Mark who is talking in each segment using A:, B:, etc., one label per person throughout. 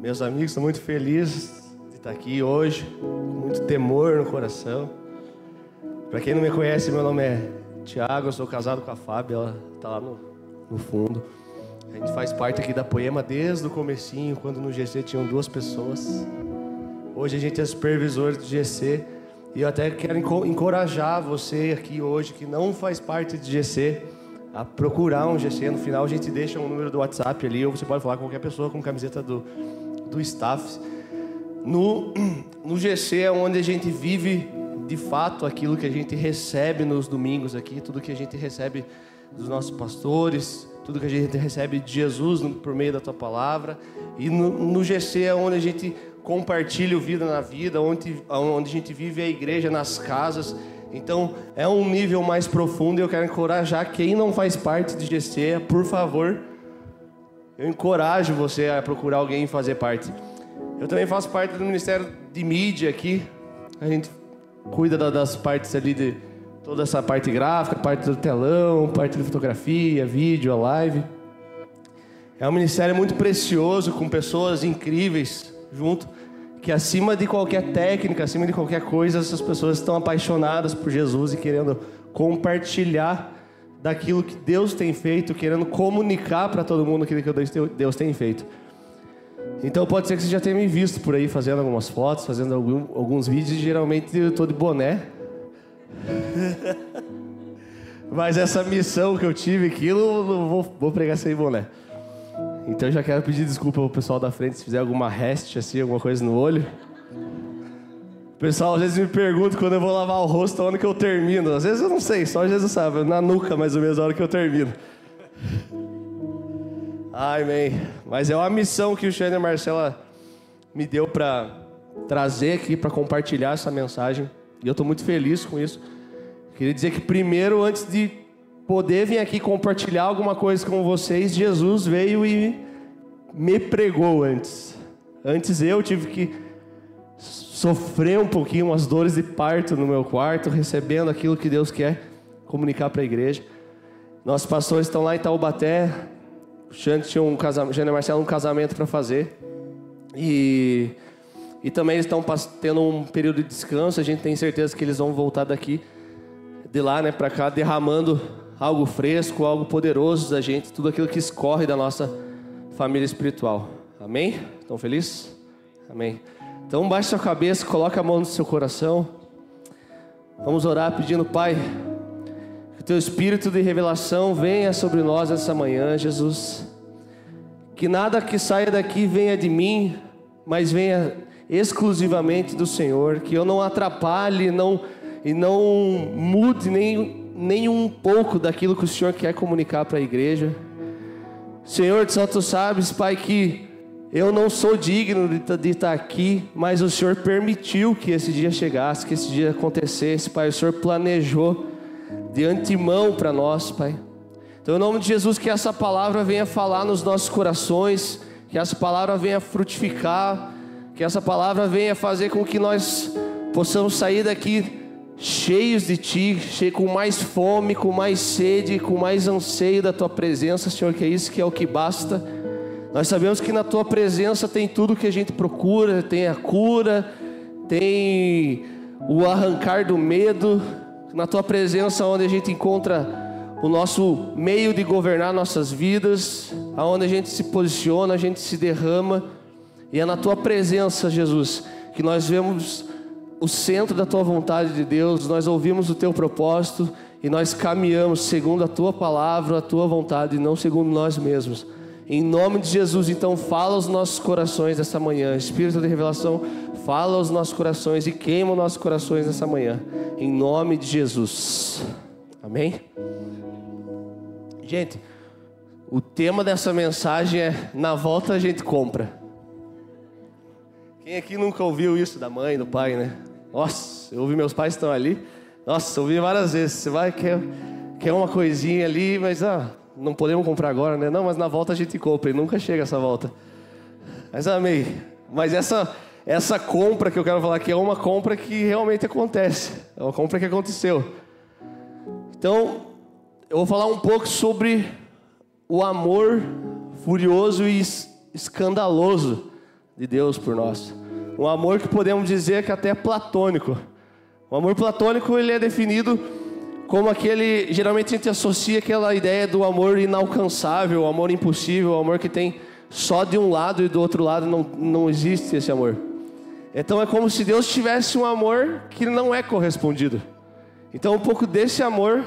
A: meus amigos, estou muito feliz de estar aqui hoje, com muito temor no coração. Para quem não me conhece, meu nome é Tiago, eu sou casado com a Fábio, ela está lá no, no fundo. A gente faz parte aqui da Poema desde o comecinho, quando no GC tinham duas pessoas. Hoje a gente é supervisor do GC e eu até quero encorajar você aqui hoje que não faz parte do GC a procurar um GC. No final a gente deixa um número do WhatsApp ali, ou você pode falar com qualquer pessoa com camiseta do, do staff. No, no GC é onde a gente vive de fato aquilo que a gente recebe nos domingos aqui, tudo que a gente recebe dos nossos pastores, tudo que a gente recebe de Jesus por meio da tua palavra. E no, no GC é onde a gente compartilha o Vida na Vida, onde, onde a gente vive a igreja nas casas. Então é um nível mais profundo e eu quero encorajar quem não faz parte de GC, por favor, eu encorajo você a procurar alguém fazer parte. Eu também faço parte do Ministério de Mídia aqui. A gente cuida das partes ali de toda essa parte gráfica, parte do telão, parte de fotografia, vídeo, a live. É um ministério muito precioso, com pessoas incríveis junto que acima de qualquer técnica, acima de qualquer coisa, essas pessoas estão apaixonadas por Jesus e querendo compartilhar daquilo que Deus tem feito, querendo comunicar para todo mundo aquilo que Deus tem feito. Então pode ser que você já tenha me visto por aí fazendo algumas fotos, fazendo algum, alguns vídeos, geralmente eu estou de boné. Mas essa missão que eu tive aquilo, vou, vou pregar sem boné. Então eu já quero pedir desculpa ao pessoal da frente se fizer alguma reste, assim, alguma coisa no olho. O pessoal às vezes me pergunta quando eu vou lavar o rosto, onde que eu termino. Às vezes eu não sei, só Jesus sabe, na nuca mais ou menos a hora que eu termino. Ai, amém. Mas é uma missão que o Xande e Marcela me deu para trazer aqui, para compartilhar essa mensagem. E eu estou muito feliz com isso. Queria dizer que primeiro, antes de poder vir aqui compartilhar alguma coisa com vocês, Jesus veio e me pregou antes. Antes eu tive que sofrer um pouquinho umas dores de parto no meu quarto, recebendo aquilo que Deus quer comunicar para a igreja. Nossos pastores estão lá em Taubaté. O Xande tinha um casamento, Jânio e Marcelo um casamento para fazer. E, e também eles estão tendo um período de descanso. A gente tem certeza que eles vão voltar daqui, de lá, né, para cá, derramando algo fresco, algo poderoso da gente, tudo aquilo que escorre da nossa família espiritual. Amém? Estão felizes? Amém. Então baixe sua cabeça, coloque a mão no seu coração. Vamos orar pedindo, Pai, que o teu espírito de revelação venha sobre nós essa manhã, Jesus. Que nada que saia daqui venha de mim, mas venha exclusivamente do Senhor, que eu não atrapalhe, não e não mude nem nem um pouco daquilo que o Senhor quer comunicar para a igreja. Senhor, só tu sabes, Pai, que eu não sou digno de estar aqui, mas o Senhor permitiu que esse dia chegasse, que esse dia acontecesse, Pai. O Senhor planejou de antemão para nós, Pai. Então, em nome de Jesus, que essa palavra venha falar nos nossos corações, que essa palavra venha frutificar, que essa palavra venha fazer com que nós possamos sair daqui cheios de Ti, cheios com mais fome, com mais sede, com mais anseio da Tua presença, Senhor, que é isso que é o que basta. Nós sabemos que na Tua presença tem tudo que a gente procura, tem a cura, tem o arrancar do medo, na Tua presença onde a gente encontra o nosso meio de governar nossas vidas, aonde a gente se posiciona, a gente se derrama, e é na Tua presença, Jesus, que nós vemos o centro da tua vontade de Deus, nós ouvimos o teu propósito e nós caminhamos segundo a tua palavra, a tua vontade e não segundo nós mesmos. Em nome de Jesus, então, fala aos nossos corações essa manhã. Espírito de revelação, fala aos nossos corações e queima os nossos corações nessa manhã. Em nome de Jesus. Amém? Gente, o tema dessa mensagem é: na volta a gente compra. Quem aqui nunca ouviu isso da mãe, do pai, né? Nossa, eu ouvi meus pais estão ali. Nossa, ouvi várias vezes. Você vai, quer, quer uma coisinha ali, mas ah, não podemos comprar agora, né? Não, mas na volta a gente compra e nunca chega essa volta. Mas amei. Mas essa, essa compra que eu quero falar aqui é uma compra que realmente acontece. É uma compra que aconteceu. Então, eu vou falar um pouco sobre o amor furioso e escandaloso de Deus por nós. Um amor que podemos dizer que até é platônico. O amor platônico ele é definido como aquele, geralmente a gente associa aquela ideia do amor inalcançável, amor impossível, amor que tem só de um lado e do outro lado não, não existe esse amor. Então é como se Deus tivesse um amor que não é correspondido. Então um pouco desse amor,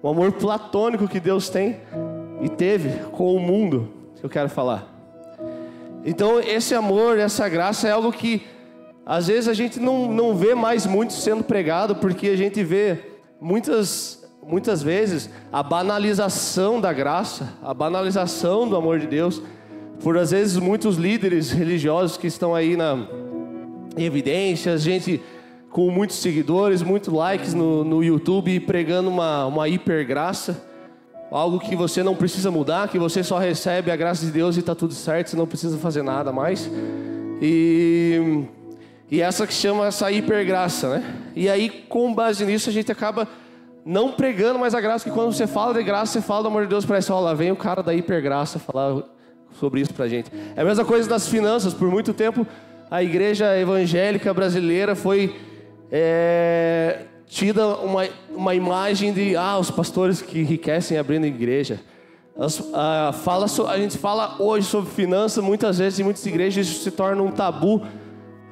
A: o amor platônico que Deus tem e teve com o mundo, que eu quero falar. Então esse amor, essa graça é algo que às vezes a gente não, não vê mais muito sendo pregado, porque a gente vê muitas, muitas vezes a banalização da graça, a banalização do amor de Deus, por às vezes muitos líderes religiosos que estão aí na evidência, gente com muitos seguidores, muitos likes no, no YouTube, pregando uma, uma hipergraça, algo que você não precisa mudar, que você só recebe a graça de Deus e está tudo certo, você não precisa fazer nada mais. E e essa que chama essa hipergraça, né? E aí, com base nisso, a gente acaba não pregando mais a graça, que quando você fala de graça, você fala do amor de Deus, parece, ó, lá vem o cara da hipergraça falar sobre isso pra gente. É a mesma coisa das finanças, por muito tempo a igreja evangélica brasileira foi é, tida uma, uma imagem de, ah, os pastores que enriquecem abrindo igreja. As, a, fala, a gente fala hoje sobre finanças, muitas vezes em muitas igrejas isso se torna um tabu,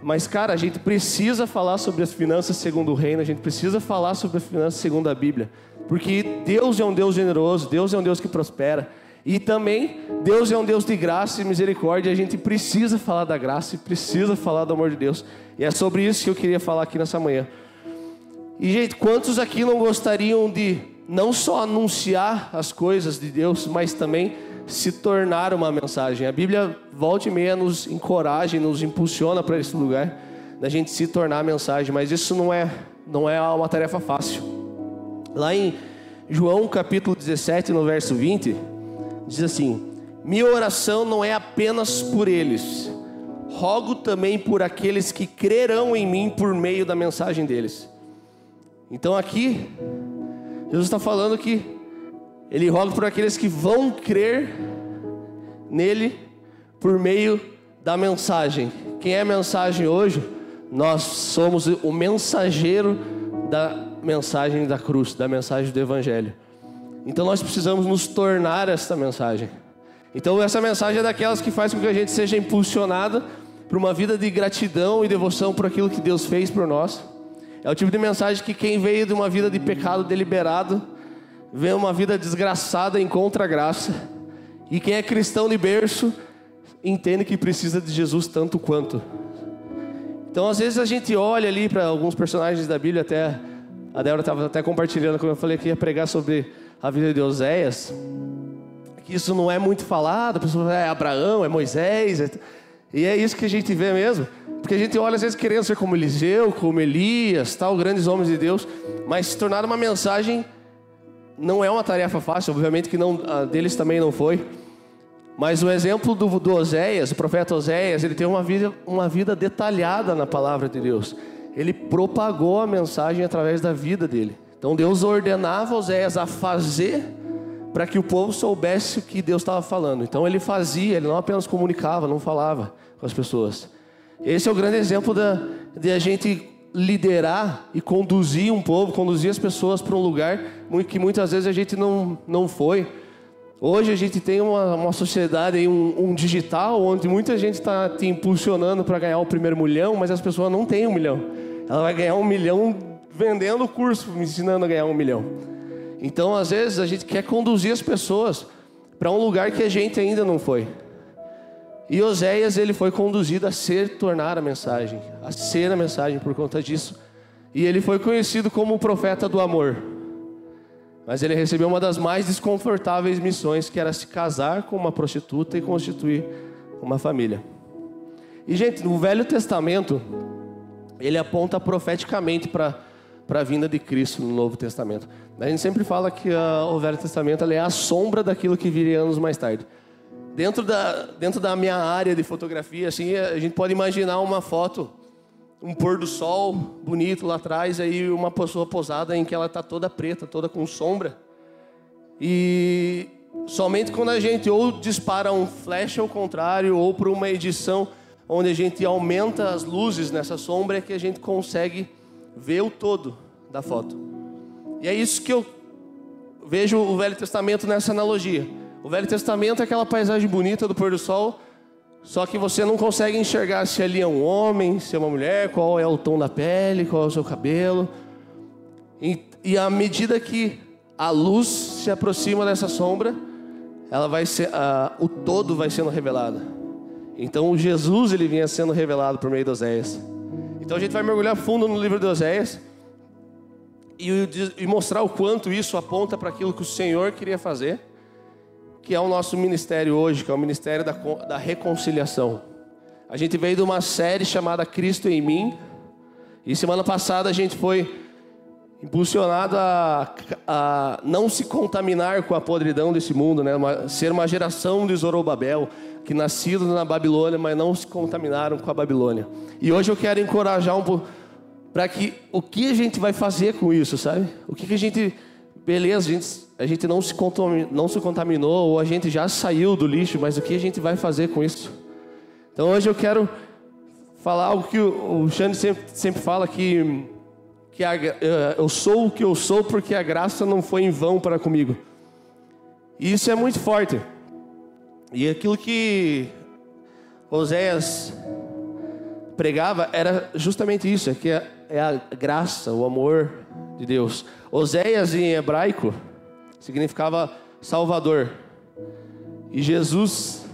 A: mas, cara, a gente precisa falar sobre as finanças segundo o reino, a gente precisa falar sobre as finanças segundo a Bíblia. Porque Deus é um Deus generoso, Deus é um Deus que prospera. E também, Deus é um Deus de graça e misericórdia. A gente precisa falar da graça e precisa falar do amor de Deus. E é sobre isso que eu queria falar aqui nessa manhã. E, gente, quantos aqui não gostariam de não só anunciar as coisas de Deus, mas também se tornar uma mensagem. A Bíblia, volta e meia, nos encoraja, nos impulsiona para esse lugar, da gente se tornar a mensagem, mas isso não é, não é uma tarefa fácil. Lá em João capítulo 17, no verso 20, diz assim: Minha oração não é apenas por eles, rogo também por aqueles que crerão em mim por meio da mensagem deles. Então aqui, Jesus está falando que ele roga por aqueles que vão crer nele por meio da mensagem. Quem é a mensagem hoje? Nós somos o mensageiro da mensagem da cruz, da mensagem do Evangelho. Então nós precisamos nos tornar essa mensagem. Então essa mensagem é daquelas que faz com que a gente seja impulsionada para uma vida de gratidão e devoção por aquilo que Deus fez por nós. É o tipo de mensagem que quem veio de uma vida de pecado deliberado vê uma vida desgraçada encontra graça. E quem é cristão de berço entende que precisa de Jesus tanto quanto. Então, às vezes a gente olha ali para alguns personagens da Bíblia, até a Débora estava até compartilhando quando eu falei que ia pregar sobre a vida de Oséias, que isso não é muito falado, a pessoa fala, é Abraão, é Moisés, é... e é isso que a gente vê mesmo, porque a gente olha às vezes querendo ser como Eliseu, como Elias, tal, grandes homens de Deus, mas se tornar uma mensagem não é uma tarefa fácil, obviamente que não, deles também não foi. Mas o exemplo do, do Oséias, o profeta Oséias, ele tem uma vida, uma vida detalhada na palavra de Deus. Ele propagou a mensagem através da vida dele. Então Deus ordenava Oséias a fazer para que o povo soubesse o que Deus estava falando. Então ele fazia, ele não apenas comunicava, não falava com as pessoas. Esse é o grande exemplo da, de a gente liderar e conduzir um povo, conduzir as pessoas para um lugar que muitas vezes a gente não, não foi. Hoje a gente tem uma, uma sociedade, um, um digital, onde muita gente está te impulsionando para ganhar o primeiro milhão, mas as pessoas não têm um milhão. Ela vai ganhar um milhão vendendo o curso, me ensinando a ganhar um milhão. Então, às vezes, a gente quer conduzir as pessoas para um lugar que a gente ainda não foi. E Oséias ele foi conduzido a ser tornar a mensagem, a ser a mensagem por conta disso. E ele foi conhecido como o profeta do amor. Mas ele recebeu uma das mais desconfortáveis missões, que era se casar com uma prostituta e constituir uma família. E gente, no Velho Testamento, ele aponta profeticamente para para a vinda de Cristo no Novo Testamento. A gente sempre fala que uh, o Velho Testamento é a sombra daquilo que viria anos mais tarde. Dentro da, dentro da minha área de fotografia, assim, a gente pode imaginar uma foto, um pôr do sol bonito lá atrás, aí uma pessoa posada em que ela está toda preta, toda com sombra. E somente quando a gente ou dispara um flash ao contrário, ou por uma edição onde a gente aumenta as luzes nessa sombra, é que a gente consegue ver o todo da foto. E é isso que eu vejo o Velho Testamento nessa analogia. O Velho Testamento é aquela paisagem bonita do pôr do sol, só que você não consegue enxergar se ali é um homem, se é uma mulher, qual é o tom da pele, qual é o seu cabelo. E, e à medida que a luz se aproxima dessa sombra, ela vai ser, o todo vai sendo revelado. Então Jesus ele vinha sendo revelado por meio de Oséias. Então a gente vai mergulhar fundo no livro de Oséias e, e mostrar o quanto isso aponta para aquilo que o Senhor queria fazer, que é o nosso ministério hoje, que é o ministério da, da reconciliação. A gente veio de uma série chamada Cristo em mim, e semana passada a gente foi impulsionado a, a não se contaminar com a podridão desse mundo, né? Uma, ser uma geração de Zorobabel, que nascidos na Babilônia, mas não se contaminaram com a Babilônia. E hoje eu quero encorajar um pouco para que o que a gente vai fazer com isso, sabe? O que, que a gente, beleza, a gente, a gente não, se contaminou, não se contaminou ou a gente já saiu do lixo, mas o que a gente vai fazer com isso? Então hoje eu quero falar algo que o, Xande sempre, sempre fala que que a, eh, eu sou o que eu sou porque a graça não foi em vão para comigo. E isso é muito forte. E aquilo que Oséias pregava era justamente isso, é que é, é a graça, o amor de Deus. Oséias em hebraico significava Salvador. E Jesus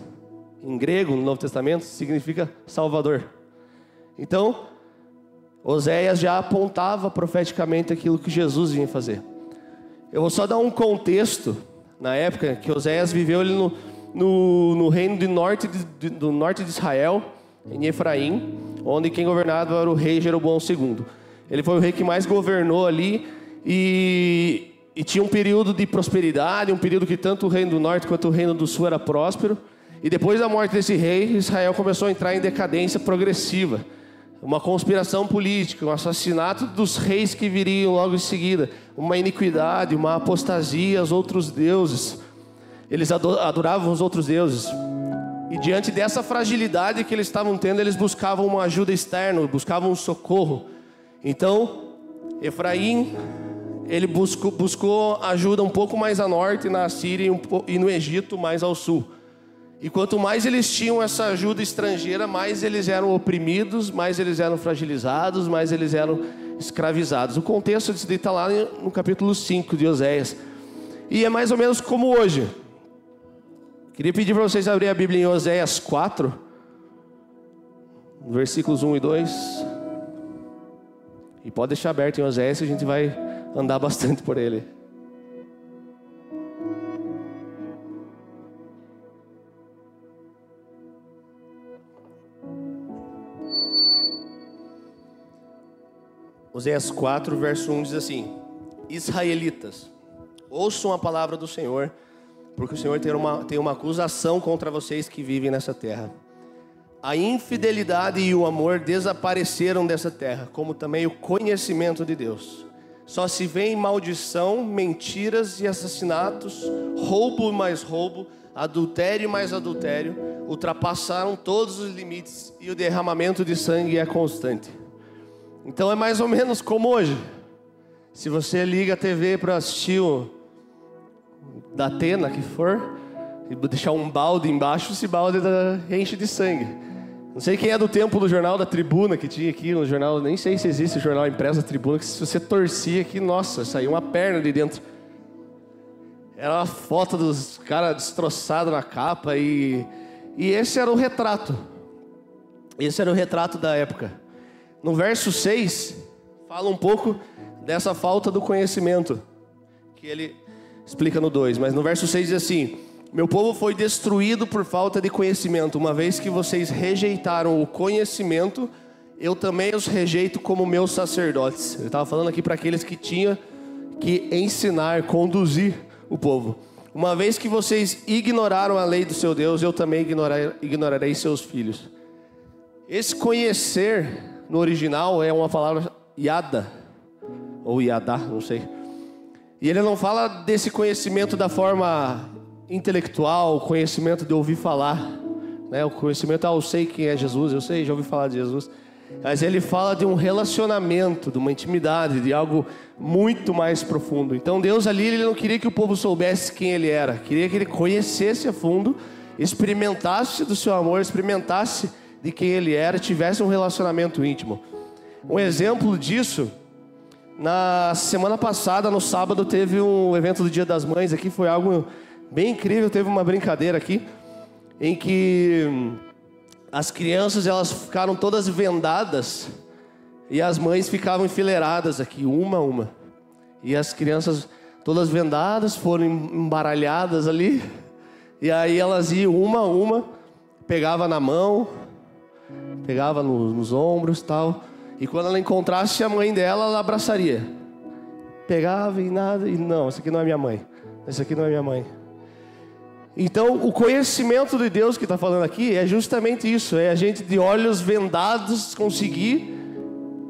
A: em grego, no Novo Testamento, significa Salvador. Então, Oséias já apontava profeticamente aquilo que Jesus vinha fazer. Eu vou só dar um contexto na época que Oséias viveu ele no, no, no reino do norte de, do norte de Israel, em Efraim, onde quem governava era o rei Jeroboão II. Ele foi o rei que mais governou ali e, e tinha um período de prosperidade, um período que tanto o reino do norte quanto o reino do sul era próspero. E depois da morte desse rei, Israel começou a entrar em decadência progressiva uma conspiração política, um assassinato dos reis que viriam logo em seguida, uma iniquidade, uma apostasia aos outros deuses. Eles adoravam os outros deuses. E diante dessa fragilidade que eles estavam tendo, eles buscavam uma ajuda externa, buscavam um socorro. Então, Efraim, ele buscou, buscou ajuda um pouco mais a norte, na Síria e, no Egito, mais ao sul. E quanto mais eles tinham essa ajuda estrangeira, mais eles eram oprimidos, mais eles eram fragilizados, mais eles eram escravizados. O contexto disso está lá no capítulo 5 de Oséias. E é mais ou menos como hoje. Queria pedir para vocês abrirem a Bíblia em Oséias 4, versículos 1 e 2. E pode deixar aberto em Oséias, a gente vai andar bastante por ele. Oséias 4, verso 1 diz assim: Israelitas, ouçam a palavra do Senhor, porque o Senhor tem uma, tem uma acusação contra vocês que vivem nessa terra. A infidelidade e o amor desapareceram dessa terra, como também o conhecimento de Deus. Só se vê em maldição, mentiras e assassinatos, roubo mais roubo, adultério mais adultério, ultrapassaram todos os limites e o derramamento de sangue é constante. Então é mais ou menos como hoje. Se você liga a TV para assistir o da Atena que for, e deixar um balde embaixo, esse balde enche de sangue. Não sei quem é do tempo do jornal da Tribuna que tinha aqui no jornal, nem sei se existe o jornal impresso da Tribuna, que se você torcia aqui, nossa, saiu uma perna de dentro. Era uma foto dos caras destroçados na capa e, e esse era o retrato. Esse era o retrato da época. No verso 6, fala um pouco dessa falta do conhecimento, que ele explica no 2, mas no verso 6 diz assim: Meu povo foi destruído por falta de conhecimento, uma vez que vocês rejeitaram o conhecimento, eu também os rejeito como meus sacerdotes. Ele estava falando aqui para aqueles que tinham que ensinar, conduzir o povo. Uma vez que vocês ignoraram a lei do seu Deus, eu também ignorarei seus filhos. Esse conhecer no original é uma palavra yada, ou yadá, não sei. E ele não fala desse conhecimento da forma intelectual, conhecimento de ouvir falar, né? O conhecimento, ah, eu sei quem é Jesus, eu sei, já ouvi falar de Jesus. Mas ele fala de um relacionamento, de uma intimidade, de algo muito mais profundo. Então Deus ali, ele não queria que o povo soubesse quem ele era, queria que ele conhecesse a fundo, experimentasse do seu amor, experimentasse de quem ele era, tivesse um relacionamento íntimo. Um exemplo disso, na semana passada, no sábado, teve um evento do Dia das Mães aqui, foi algo bem incrível, teve uma brincadeira aqui, em que as crianças elas ficaram todas vendadas e as mães ficavam enfileiradas aqui, uma a uma. E as crianças todas vendadas foram embaralhadas ali. E aí elas iam uma a uma, pegava na mão, pegava no, nos ombros tal. E quando ela encontrasse a mãe dela, ela abraçaria. Pegava e nada, e não, essa aqui não é minha mãe. Essa aqui não é minha mãe. Então, o conhecimento de Deus que está falando aqui é justamente isso: é a gente de olhos vendados conseguir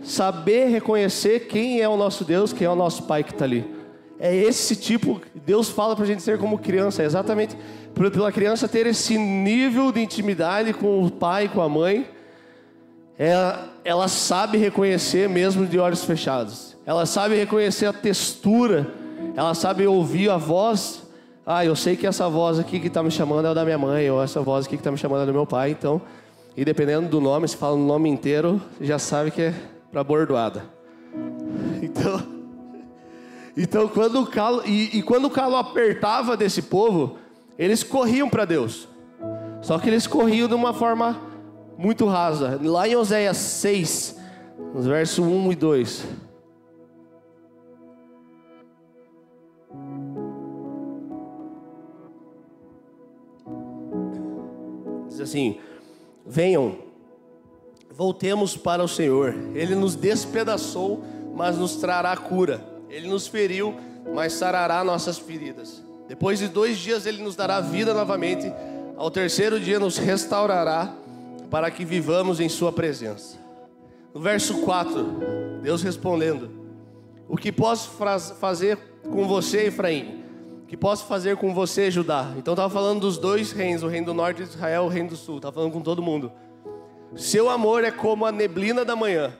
A: saber reconhecer quem é o nosso Deus, quem é o nosso Pai que está ali. É esse tipo, Deus fala para a gente ser como criança, é exatamente pela criança ter esse nível de intimidade com o pai, com a mãe, ela, ela sabe reconhecer mesmo de olhos fechados, ela sabe reconhecer a textura, ela sabe ouvir a voz ah, eu sei que essa voz aqui que está me chamando é da minha mãe, ou essa voz aqui que está me chamando é do meu pai, então, e dependendo do nome, se fala o nome inteiro, já sabe que é para bordoada. Então, então quando o calo, e, e quando o calo apertava desse povo, eles corriam para Deus. Só que eles corriam de uma forma muito rasa. Lá em Oséias 6, nos versos 1 e 2. Assim: Venham, voltemos para o Senhor. Ele nos despedaçou, mas nos trará cura. Ele nos feriu, mas sarará nossas feridas. Depois de dois dias, Ele nos dará vida novamente. Ao terceiro dia, nos restaurará, para que vivamos em Sua presença. No verso 4, Deus respondendo: O que posso fazer com você, Efraim? Que posso fazer com você, Judá? Então estava falando dos dois reinos, o reino do norte de Israel, o reino do sul. Estava falando com todo mundo. Seu amor é como a neblina da manhã,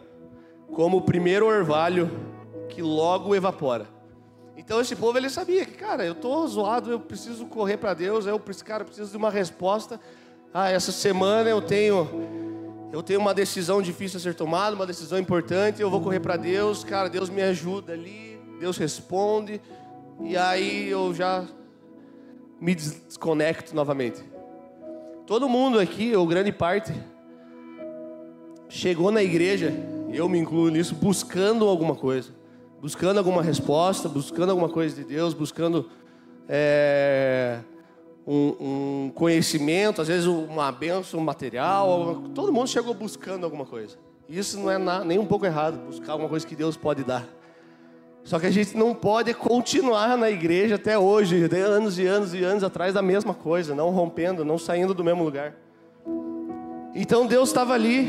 A: como o primeiro orvalho que logo evapora. Então esse povo ele sabia que, cara, eu tô zoado, eu preciso correr para Deus, eu, cara, preciso de uma resposta. Ah, essa semana eu tenho eu tenho uma decisão difícil a ser tomada, uma decisão importante, eu vou correr para Deus, cara, Deus me ajuda ali, Deus responde. E aí eu já me desconecto novamente. Todo mundo aqui, ou grande parte, chegou na igreja, eu me incluo nisso, buscando alguma coisa, buscando alguma resposta, buscando alguma coisa de Deus, buscando é, um, um, conhecimento, às vezes uma benção material. Todo mundo chegou buscando alguma coisa. Isso não é nem um pouco errado, buscar alguma coisa que Deus pode dar. Só que a gente não pode continuar na igreja até hoje, anos e anos e anos atrás da mesma coisa, não rompendo, não saindo do mesmo lugar. Então Deus estava ali,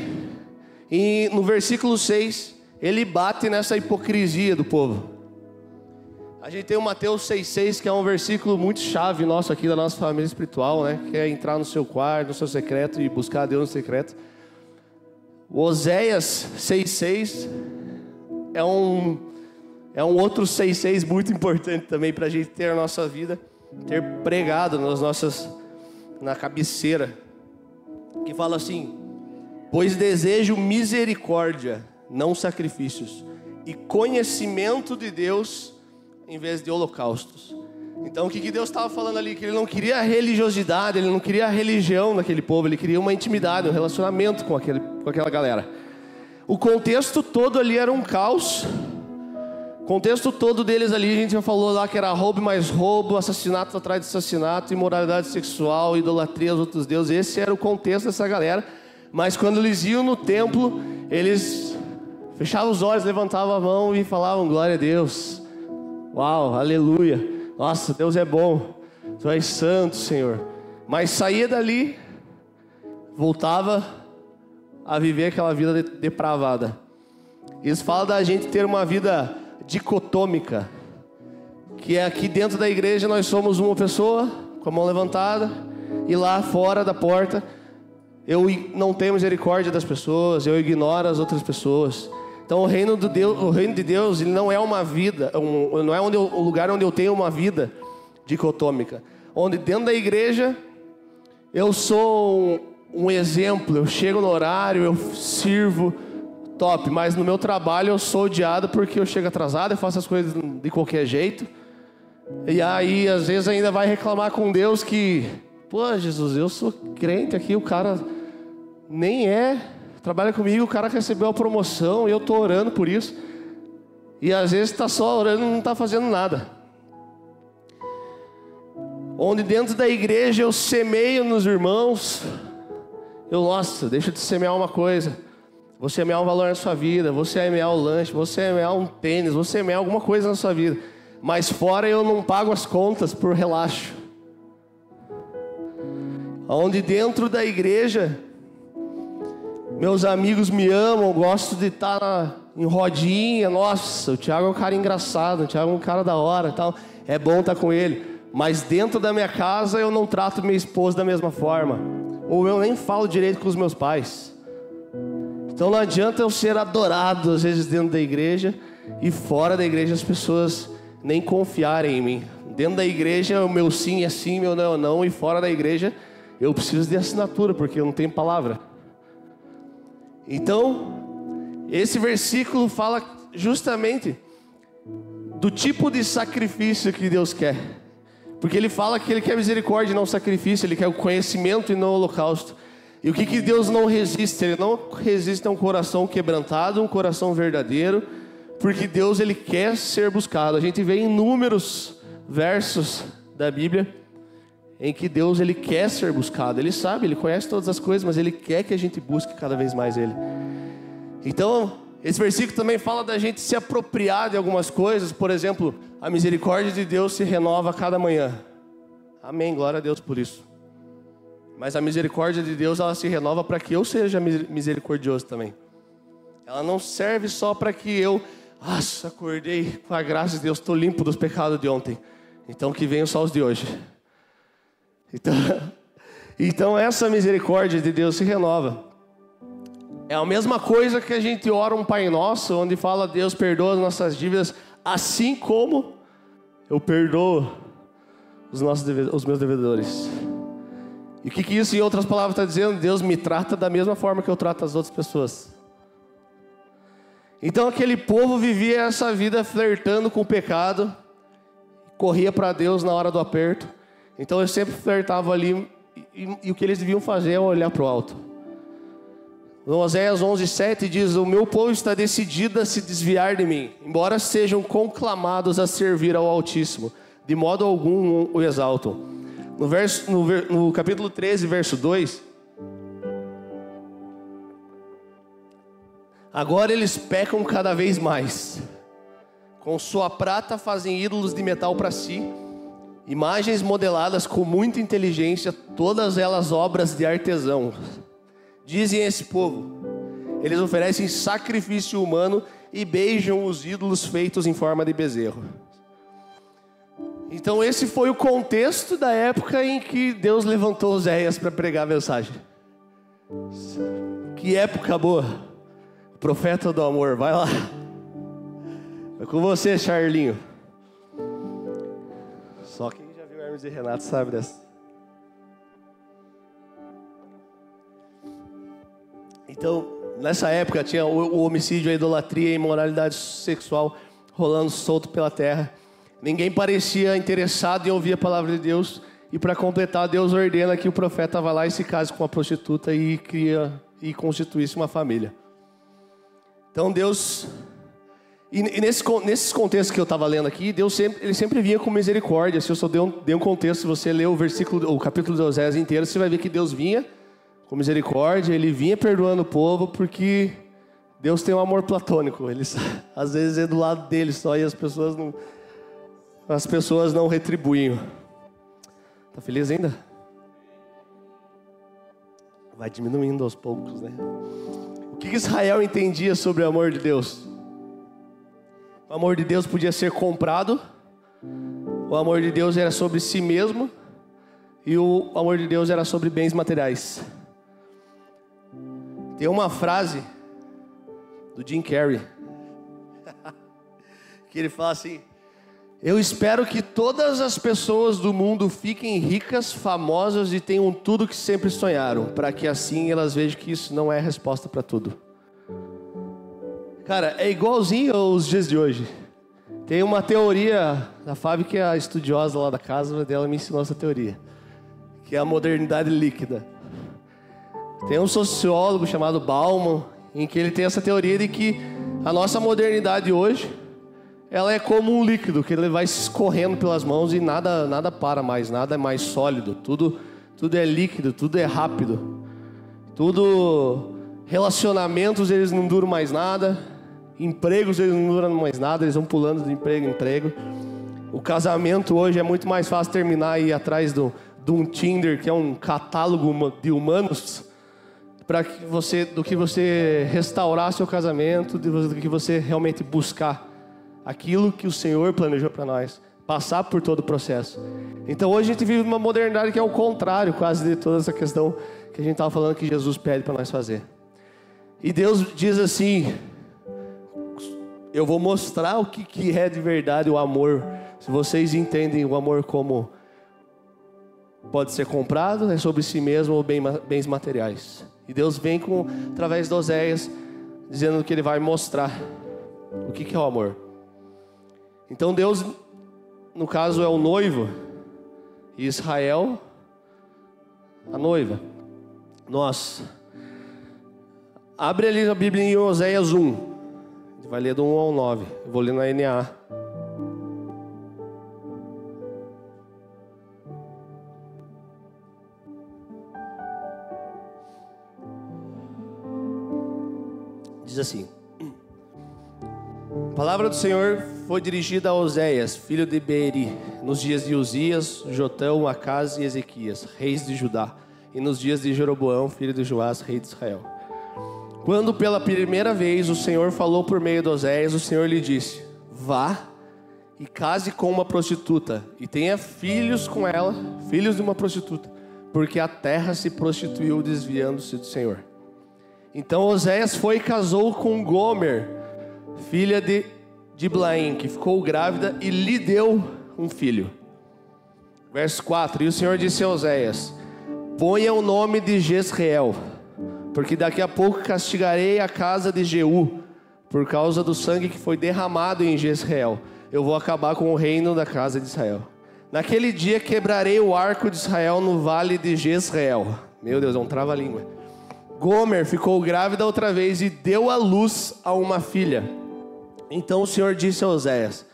A: e no versículo 6, ele bate nessa hipocrisia do povo. A gente tem o Mateus 6,6, que é um versículo muito chave nosso aqui da nossa família espiritual, né? Que é entrar no seu quarto, no seu secreto e buscar a Deus no secreto. O Oséias 6,6 é um é um outro 6,6 muito importante também para a gente ter a nossa vida, ter pregado nas nossas, na cabeceira, que fala assim: Pois desejo misericórdia, não sacrifícios, e conhecimento de Deus em vez de holocaustos. Então o que, que Deus estava falando ali? Que Ele não queria religiosidade, Ele não queria religião daquele povo, Ele queria uma intimidade, um relacionamento com, aquele, com aquela galera. O contexto todo ali era um caos, contexto todo deles ali, a gente já falou lá que era roubo mais roubo, assassinato atrás de assassinato, imoralidade sexual, idolatria aos outros deuses. Esse era o contexto dessa galera. Mas quando eles iam no templo, eles fechavam os olhos, levantavam a mão e falavam: Glória a Deus. Uau, aleluia. Nossa, Deus é bom. Tu és santo, Senhor. Mas saía dali, voltava a viver aquela vida depravada. Isso fala da gente ter uma vida dicotômica, que é aqui dentro da igreja nós somos uma pessoa com a mão levantada e lá fora da porta eu não tenho misericórdia das pessoas, eu ignoro as outras pessoas. Então o reino de Deus, o reino de Deus, ele não é uma vida, um, não é onde eu, lugar onde eu tenho uma vida dicotômica, onde dentro da igreja eu sou um, um exemplo, eu chego no horário, eu sirvo, top, mas no meu trabalho eu sou odiado porque eu chego atrasado, eu faço as coisas de qualquer jeito. E aí às vezes ainda vai reclamar com Deus que, pô, Jesus, eu sou crente aqui, o cara nem é trabalha comigo, o cara recebeu a promoção e eu estou orando por isso. E às vezes está só orando não está fazendo nada. Onde dentro da igreja eu semeio nos irmãos, eu, nossa, deixa de semear uma coisa. Vou semear um valor na sua vida, vou semear o lanche, vou semear um tênis, vou semear alguma coisa na sua vida. Mas fora eu não pago as contas por relaxo. Onde dentro da igreja meus amigos me amam, gosto de estar em rodinha. Nossa, o Thiago é um cara engraçado, o Thiago é um cara da hora, tal. É bom estar com ele. Mas dentro da minha casa eu não trato minha esposa da mesma forma, ou eu nem falo direito com os meus pais. Então não adianta eu ser adorado às vezes dentro da igreja e fora da igreja as pessoas nem confiarem em mim. Dentro da igreja o meu sim é sim, meu não é não, e fora da igreja eu preciso de assinatura porque eu não tenho palavra. Então, esse versículo fala justamente do tipo de sacrifício que Deus quer. Porque ele fala que ele quer misericórdia não sacrifício, ele quer o conhecimento e não o holocausto. E o que, que Deus não resiste? Ele não resiste a um coração quebrantado, um coração verdadeiro, porque Deus ele quer ser buscado. A gente vê inúmeros versos da Bíblia em que Deus ele quer ser buscado. Ele sabe, ele conhece todas as coisas, mas ele quer que a gente busque cada vez mais ele. Então, esse versículo também fala da gente se apropriar de algumas coisas, por exemplo, a misericórdia de Deus se renova a cada manhã. Amém, glória a Deus por isso. Mas a misericórdia de Deus, ela se renova para que eu seja misericordioso também. Ela não serve só para que eu, nossa, acordei com a graça de Deus, estou limpo dos pecados de ontem. Então que venham só os de hoje. Então, então essa misericórdia de Deus se renova. É a mesma coisa que a gente ora um Pai Nosso, onde fala Deus perdoa as nossas dívidas, assim como eu perdoo os, nossos, os meus devedores. E o que, que isso, em outras palavras, está dizendo? Deus me trata da mesma forma que eu trato as outras pessoas. Então aquele povo vivia essa vida flertando com o pecado, corria para Deus na hora do aperto. Então eu sempre flertava ali e, e, o que eles deviam fazer é olhar para o alto. Oséias 11:7 diz: "O meu povo está decidido a se desviar de mim, embora sejam conclamados a servir ao Altíssimo, de modo algum o exaltam." No verso no, no capítulo 13, verso 2, Agora eles pecam cada vez mais. Com sua prata fazem ídolos de metal para si Imagens modeladas com muita inteligência, todas elas obras de artesão. Dizem esse povo: eles oferecem sacrifício humano e beijam os ídolos feitos em forma de bezerro. Então, esse foi o contexto da época em que Deus levantou Oséias para pregar a mensagem. Que época boa! Profeta do amor, vai lá. É com você, Charlinho. Só quem já viu Hermes e Renato sabe dessa. Então, nessa época tinha o, homicídio, a idolatria e a imoralidade sexual rolando solto pela terra. Ninguém parecia interessado em ouvir a palavra de Deus. E para completar, Deus ordena que o profeta vá lá e se case com uma prostituta e cria e constituísse uma família. Então Deus e, nesse, nesses contextos que eu estava lendo aqui, Deus sempre, ele sempre vinha com misericórdia. Se eu só dei um, dei um contexto, se você ler o versículo, o capítulo de Oséias inteiro, você vai ver que Deus vinha com misericórdia, ele vinha perdoando o povo, porque Deus tem um amor platônico. Ele às vezes é do lado dele só e as pessoas não, as pessoas não retribuem. Tá feliz ainda? Vai diminuindo aos poucos, né? O que Israel entendia sobre o amor de Deus? O amor de Deus podia ser comprado. O amor de Deus era sobre si mesmo. E o amor de Deus era sobre bens materiais. Tem uma frase do Jim Carrey que ele fala assim: Eu espero que todas as pessoas do mundo fiquem ricas, famosas e tenham tudo que sempre sonharam, para que assim elas vejam que isso não é resposta para tudo. Cara, é igualzinho aos dias de hoje. Tem uma teoria, a Fábio, que é a estudiosa lá da casa dela, me ensinou essa teoria, que é a modernidade líquida. Tem um sociólogo chamado Bauman, em que ele tem essa teoria de que a nossa modernidade hoje, ela é como um líquido, que ele vai escorrendo pelas mãos e nada, nada para mais, nada é mais sólido, tudo, tudo é líquido, tudo é rápido. Tudo relacionamentos eles não duram mais nada, Empregos eles não duram mais nada, eles vão pulando de emprego em emprego. O casamento hoje é muito mais fácil terminar e atrás do, de um Tinder, que é um catálogo de humanos, para que você, do que você restaurar seu casamento, do que você realmente buscar aquilo que o Senhor planejou para nós, passar por todo o processo. Então hoje a gente vive uma modernidade que é o contrário, quase de toda essa questão que a gente estava falando que Jesus pede para nós fazer. E Deus diz assim: eu vou mostrar o que, que é de verdade o amor. Se vocês entendem o amor como pode ser comprado, é sobre si mesmo ou bens materiais. E Deus vem com através de Oséias dizendo que ele vai mostrar o que, que é o amor. Então Deus, no caso, é o noivo e Israel a noiva. Nós. Abre ali a Bíblia em Oséias 1 vai ler do 1 ao 9. Eu vou ler na NA. Diz assim: palavra do Senhor foi dirigida a Oséias, filho de Beeri, nos dias de Uzias, Jotão, Acas e Ezequias, reis de Judá, e nos dias de Jeroboão, filho de Joás, rei de Israel quando pela primeira vez o Senhor falou por meio de Oséias, o Senhor lhe disse: Vá e case com uma prostituta e tenha filhos com ela, filhos de uma prostituta, porque a terra se prostituiu desviando-se do Senhor. Então Oséias foi e casou com Gomer, filha de Diblaim, que ficou grávida e lhe deu um filho. Verso 4: E o Senhor disse a Oséias: Ponha o nome de Jezreel porque daqui a pouco castigarei a casa de Jeú, por causa do sangue que foi derramado em Jezreel. Eu vou acabar com o reino da casa de Israel. Naquele dia quebrarei o arco de Israel no vale de Jezreel. Meu Deus, é um trava-língua. Gomer ficou grávida outra vez e deu à luz a uma filha. Então o Senhor disse a Oséias: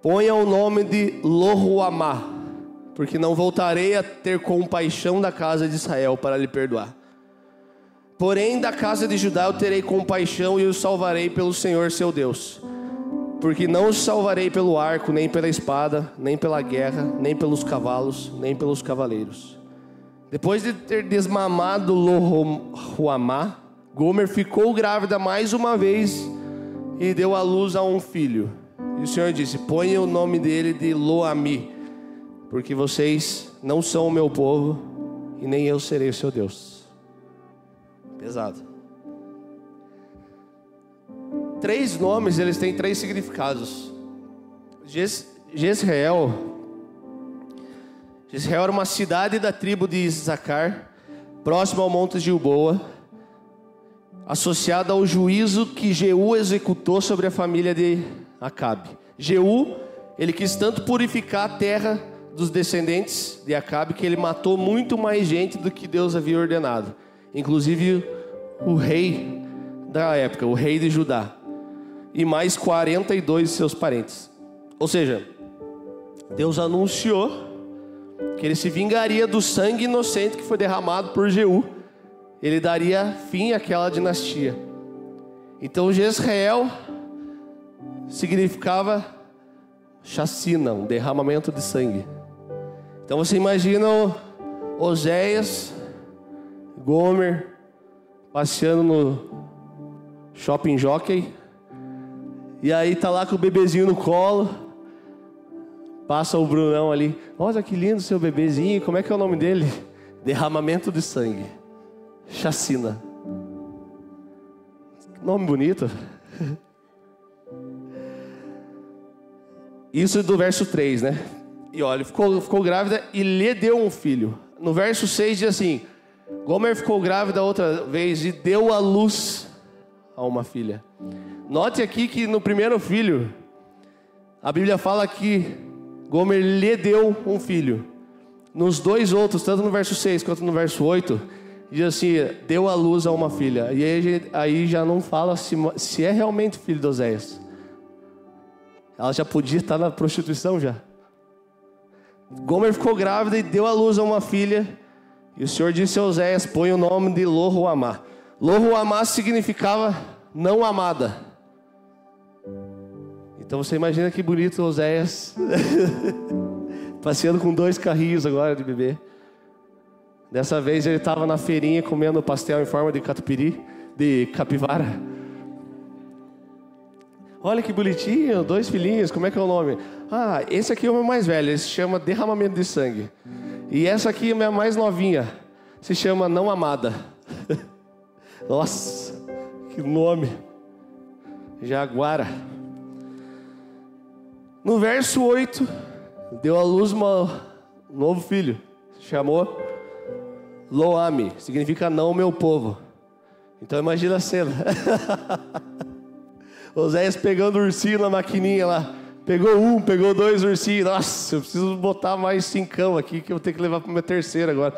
A: Ponha o nome de Lohuamá, porque não voltarei a ter compaixão da casa de Israel para lhe perdoar. Porém, da casa de Judá eu terei compaixão e os salvarei pelo Senhor seu Deus. Porque não os salvarei pelo arco, nem pela espada, nem pela guerra, nem pelos cavalos, nem pelos cavaleiros. Depois de ter desmamado Lohuamá, Gomer ficou grávida mais uma vez e deu à luz a um filho. E o Senhor disse: Ponha o nome dele de Loami, porque vocês não são o meu povo e nem eu serei o seu Deus. Pesado. Três nomes, eles têm três significados. Jezreel. Jezreel era uma cidade da tribo de Issacar, próxima ao Monte Gilboa, associada ao juízo que Jeú executou sobre a família de Acabe. Jeú, ele quis tanto purificar a terra dos descendentes de Acabe que ele matou muito mais gente do que Deus havia ordenado inclusive o rei da época, o rei de Judá, e mais 42 de seus parentes. Ou seja, Deus anunciou que ele se vingaria do sangue inocente que foi derramado por Jeú. Ele daria fim àquela dinastia. Então Jezreel significava chacina, um derramamento de sangue. Então você imagina Oséias Gomer, passeando no shopping jockey. E aí tá lá com o bebezinho no colo. Passa o Brunão ali. Olha que lindo seu bebezinho. Como é que é o nome dele? Derramamento de sangue. Chacina. Nome bonito. Isso do verso 3, né? E olha, ficou, ficou grávida e lhe deu um filho. No verso 6 diz assim: Gomer ficou grávida outra vez e deu à luz a uma filha. Note aqui que no primeiro filho, a Bíblia fala que Gomer lhe deu um filho. Nos dois outros, tanto no verso 6 quanto no verso 8, diz assim: deu à luz a uma filha. E aí, aí já não fala se, se é realmente filho de Oséias. Ela já podia estar na prostituição já. Gomer ficou grávida e deu à luz a uma filha. E o Senhor disse a Oséias: põe o nome de Lohuamá. Lohuamá significava não amada. Então você imagina que bonito Oséias passeando com dois carrinhos agora de bebê. Dessa vez ele estava na feirinha comendo pastel em forma de catupiry, de capivara. Olha que bonitinho, dois filhinhos, como é que é o nome? Ah, esse aqui é o meu mais velho, ele se chama derramamento de sangue. E essa aqui é a minha mais novinha, se chama não amada. Nossa, que nome. Jaguara. No verso 8, deu à luz um novo filho, chamou Loami, significa não meu povo. Então imagina a cena. Oséias pegando ursinho na maquininha lá. Pegou um, pegou dois ursinhos. Nossa, eu preciso botar mais cincão aqui que eu vou ter que levar para o meu terceiro agora.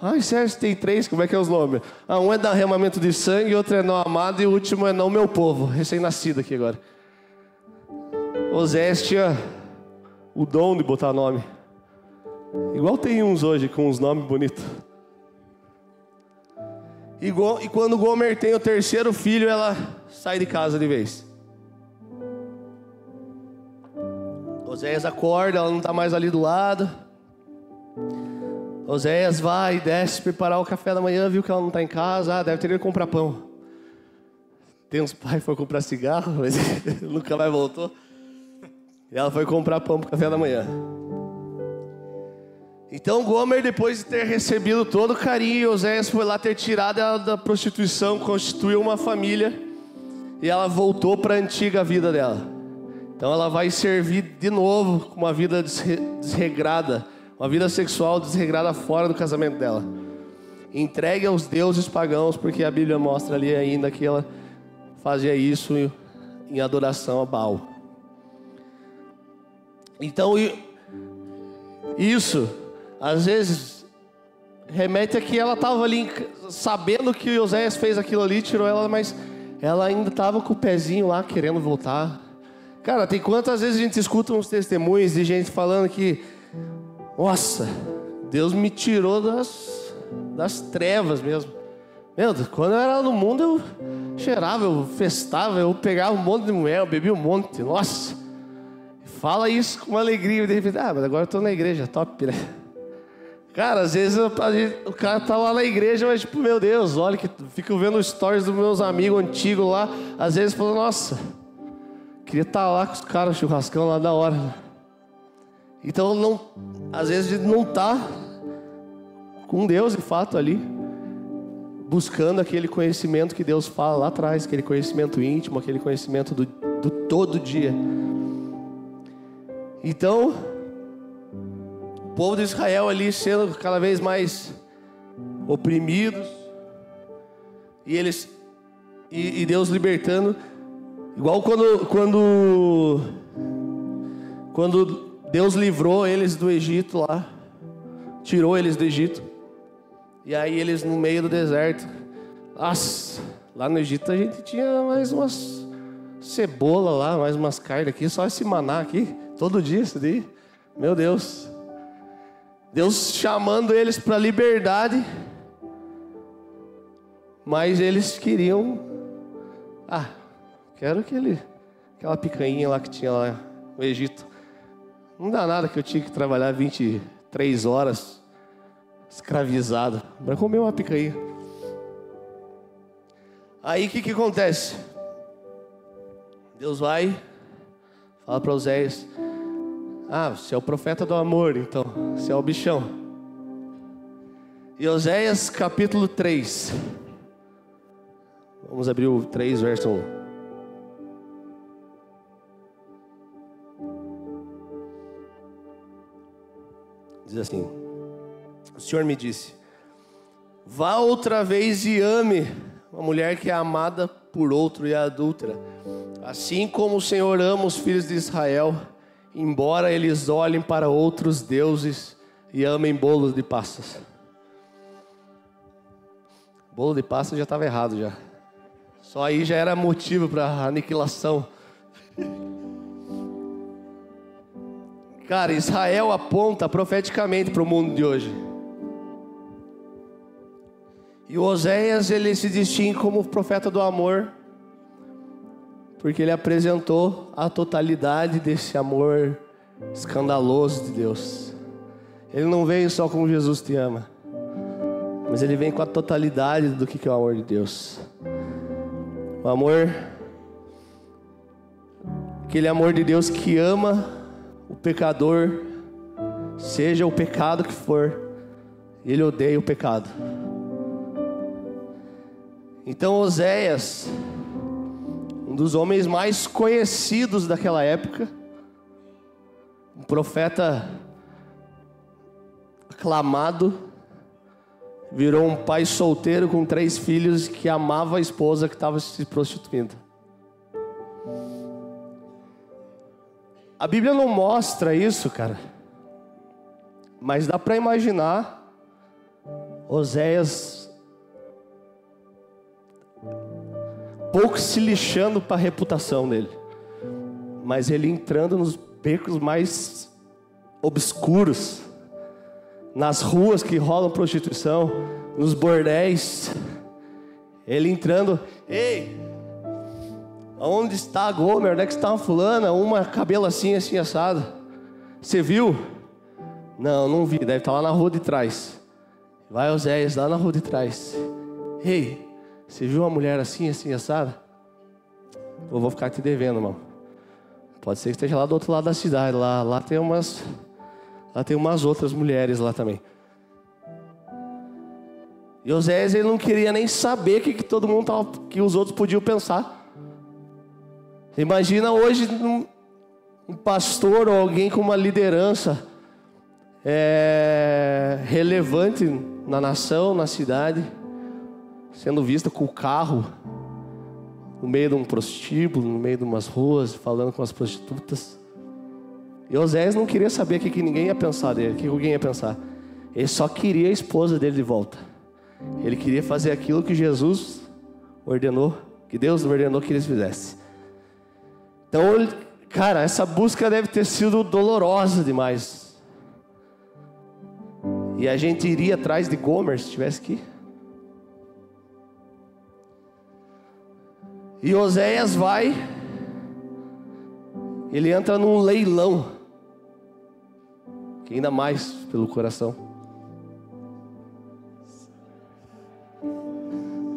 A: Ai, Sérgio, tem três, como é que é os nomes? Ah, um é derramamento de sangue, outro é não amado e o último é não meu povo, recém-nascido aqui agora. Oséias tinha o dom de botar nome. Igual tem uns hoje com uns nomes bonitos. E, e quando Gomer tem o terceiro filho, ela sai de casa de vez. Oséias acorda, ela não está mais ali do lado. Oséias vai, desce preparar o café da manhã, viu que ela não está em casa, ah, deve ter ido comprar pão. Tem uns pais que foram comprar cigarro, mas nunca mais voltou. E ela foi comprar pão para o café da manhã. Então Gomer, depois de ter recebido todo o carinho, Oséias foi lá ter tirado ela da prostituição, constituiu uma família e ela voltou para a antiga vida dela. Então ela vai servir de novo com uma vida desregrada, uma vida sexual desregrada fora do casamento dela. Entregue aos deuses pagãos, porque a Bíblia mostra ali ainda que ela fazia isso em adoração a Baal. Então isso, às vezes, remete a que ela estava ali sabendo que Oséias fez aquilo ali, tirou ela, mas ela ainda estava com o pezinho lá querendo voltar Cara, tem quantas vezes a gente escuta uns testemunhos de gente falando que, nossa, Deus me tirou das, das trevas mesmo. Meu Deus, quando eu era no mundo eu cheirava, eu festava, eu pegava um monte de mulher, eu bebia um monte, nossa. Fala isso com uma alegria, de repente, ah, mas agora eu estou na igreja, top, né? Cara, às vezes gente, o cara tá lá na igreja, mas tipo, meu Deus, olha que fico vendo stories dos meus amigos antigos lá, às vezes falando, nossa, Queria estar lá com os caras, churrascão lá da hora. Então, não, às vezes a gente não está com Deus de fato ali, buscando aquele conhecimento que Deus fala lá atrás, aquele conhecimento íntimo, aquele conhecimento do, do todo dia. Então, o povo de Israel ali sendo cada vez mais oprimidos, e eles e, e Deus libertando. Igual quando, quando, quando Deus livrou eles do Egito lá, tirou eles do Egito, e aí eles no meio do deserto, lá no Egito a gente tinha mais umas cebola lá, mais umas carnes aqui, só esse maná aqui, todo dia isso daí, meu Deus. Deus chamando eles para liberdade, mas eles queriam, ah, Quero aquele, aquela picanha lá que tinha lá no Egito. Não dá nada que eu tinha que trabalhar 23 horas escravizado para comer uma picanha. Aí o que, que acontece? Deus vai, fala para Oséias: Ah, você é o profeta do amor, então, você é o bichão. E Oséias capítulo 3. Vamos abrir o 3, verso 1. Diz assim: O Senhor me disse: Vá outra vez e ame uma mulher que é amada por outro e é adúltera. Assim como o Senhor ama os filhos de Israel, embora eles olhem para outros deuses e amem bolos de passas. Bolo de passas já estava errado já. Só aí já era motivo para aniquilação. Cara, Israel aponta profeticamente para o mundo de hoje. E o Oséias ele se distingue como profeta do amor, porque ele apresentou a totalidade desse amor escandaloso de Deus. Ele não veio só como Jesus te ama, mas ele vem com a totalidade do que é o amor de Deus. O amor, aquele amor de Deus que ama o pecador, seja o pecado que for, ele odeia o pecado. Então Oséias, um dos homens mais conhecidos daquela época, um profeta aclamado, virou um pai solteiro com três filhos que amava a esposa que estava se prostituindo. A Bíblia não mostra isso, cara. Mas dá para imaginar Oséias pouco se lixando para a reputação dele, mas ele entrando nos becos mais obscuros, nas ruas que rolam prostituição, nos bordéis, ele entrando, ei, onde está a Gomer? Onde é que está uma fulana? Uma cabelo assim, assim, assado. Você viu? Não, não vi, deve estar lá na rua de trás. Vai, Oséias, lá na rua de trás. Ei, você viu uma mulher assim, assim, assada? Eu vou ficar te devendo, irmão. Pode ser que esteja lá do outro lado da cidade. Lá, lá tem umas. Lá tem umas outras mulheres lá também. E Osés ele não queria nem saber o que, que todo mundo tava, que os outros podiam pensar. Imagina hoje um, um pastor ou alguém com uma liderança é, relevante na nação, na cidade sendo vista com o carro no meio de um prostíbulo, no meio de umas ruas, falando com as prostitutas. E Osés não queria saber o que, que ninguém ia pensar dele, o que alguém ia pensar. Ele só queria a esposa dele de volta. Ele queria fazer aquilo que Jesus ordenou, que Deus ordenou que eles fizessem. Então, cara, essa busca deve ter sido dolorosa demais. E a gente iria atrás de Gomer se estivesse aqui. E Oséias vai, ele entra num leilão, que ainda mais pelo coração.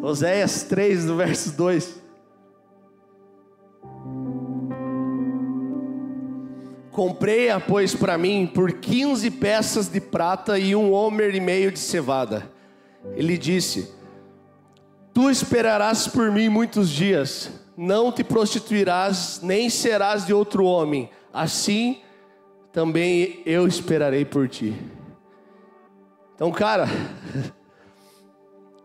A: Oséias 3, do verso 2. Comprei-a, pois, para mim por 15 peças de prata e um homer e meio de cevada. Ele disse: Tu esperarás por mim muitos dias, não te prostituirás, nem serás de outro homem, assim também eu esperarei por ti. Então, cara,